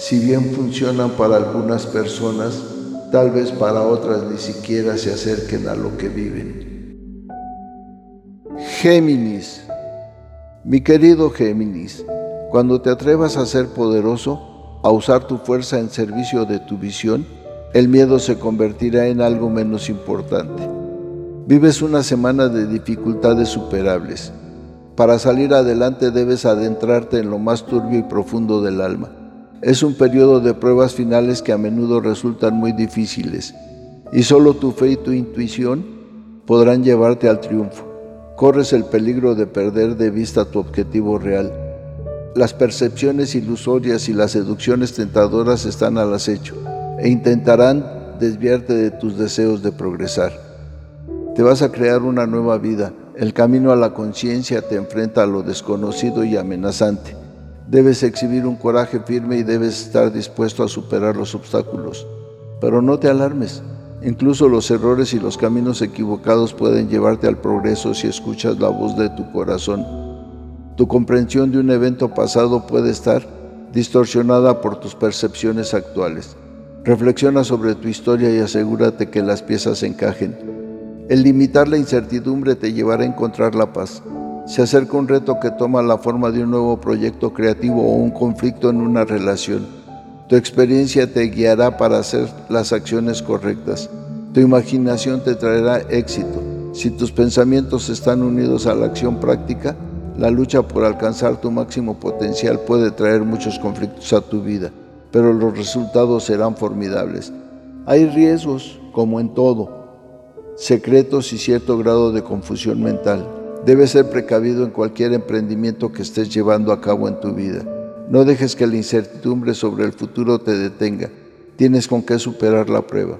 si bien funcionan para algunas personas, tal vez para otras ni siquiera se acerquen a lo que viven. Géminis mi querido Géminis, cuando te atrevas a ser poderoso, a usar tu fuerza en servicio de tu visión, el miedo se convertirá en algo menos importante. Vives una semana de dificultades superables. Para salir adelante debes adentrarte en lo más turbio y profundo del alma. Es un periodo de pruebas finales que a menudo resultan muy difíciles, y solo tu fe y tu intuición podrán llevarte al triunfo corres el peligro de perder de vista tu objetivo real. Las percepciones ilusorias y las seducciones tentadoras están al acecho e intentarán desviarte de tus deseos de progresar. Te vas a crear una nueva vida. El camino a la conciencia te enfrenta a lo desconocido y amenazante. Debes exhibir un coraje firme y debes estar dispuesto a superar los obstáculos. Pero no te alarmes. Incluso los errores y los caminos equivocados pueden llevarte al progreso si escuchas la voz de tu corazón. Tu comprensión de un evento pasado puede estar distorsionada por tus percepciones actuales. Reflexiona sobre tu historia y asegúrate que las piezas encajen. El limitar la incertidumbre te llevará a encontrar la paz. Se acerca un reto que toma la forma de un nuevo proyecto creativo o un conflicto en una relación. Tu experiencia te guiará para hacer las acciones correctas. Tu imaginación te traerá éxito. Si tus pensamientos están unidos a la acción práctica, la lucha por alcanzar tu máximo potencial puede traer muchos conflictos a tu vida, pero los resultados serán formidables. Hay riesgos, como en todo, secretos y cierto grado de confusión mental. Debes ser precavido en cualquier emprendimiento que estés llevando a cabo en tu vida. No dejes que la incertidumbre sobre el futuro te detenga. Tienes con qué superar la prueba.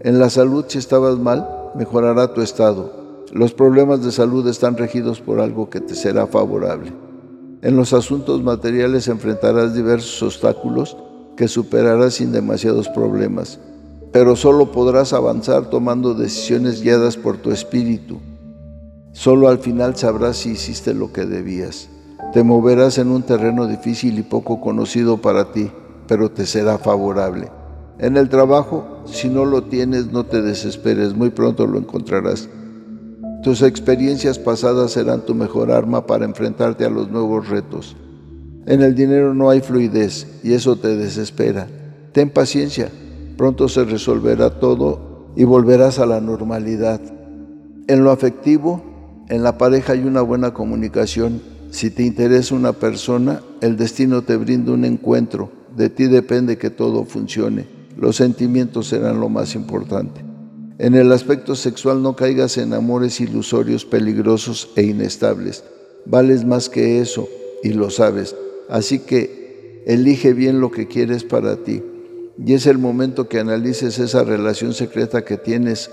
En la salud, si estabas mal, mejorará tu estado. Los problemas de salud están regidos por algo que te será favorable. En los asuntos materiales enfrentarás diversos obstáculos que superarás sin demasiados problemas, pero solo podrás avanzar tomando decisiones guiadas por tu espíritu. Solo al final sabrás si hiciste lo que debías. Te moverás en un terreno difícil y poco conocido para ti, pero te será favorable. En el trabajo, si no lo tienes, no te desesperes, muy pronto lo encontrarás. Tus experiencias pasadas serán tu mejor arma para enfrentarte a los nuevos retos. En el dinero no hay fluidez y eso te desespera. Ten paciencia, pronto se resolverá todo y volverás a la normalidad. En lo afectivo, en la pareja hay una buena comunicación si te interesa una persona, el destino te brinda un encuentro. De ti depende que todo funcione. Los sentimientos serán lo más importante. En el aspecto sexual no caigas en amores ilusorios, peligrosos e inestables. Vales más que eso y lo sabes. Así que elige bien lo que quieres para ti. Y es el momento que analices esa relación secreta que tienes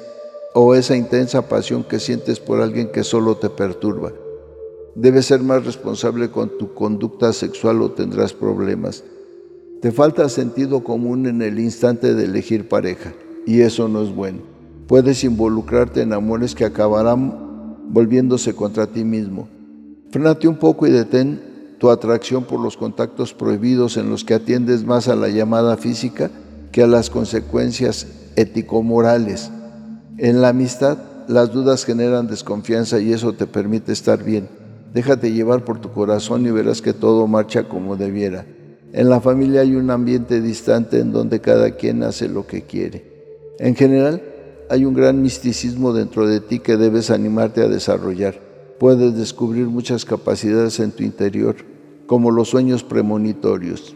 o esa intensa pasión que sientes por alguien que solo te perturba. Debes ser más responsable con tu conducta sexual o tendrás problemas. Te falta sentido común en el instante de elegir pareja y eso no es bueno. Puedes involucrarte en amores que acabarán volviéndose contra ti mismo. Frénate un poco y detén tu atracción por los contactos prohibidos en los que atiendes más a la llamada física que a las consecuencias ético-morales. En la amistad, las dudas generan desconfianza y eso te permite estar bien. Déjate llevar por tu corazón y verás que todo marcha como debiera. En la familia hay un ambiente distante en donde cada quien hace lo que quiere. En general, hay un gran misticismo dentro de ti que debes animarte a desarrollar. Puedes descubrir muchas capacidades en tu interior, como los sueños premonitorios.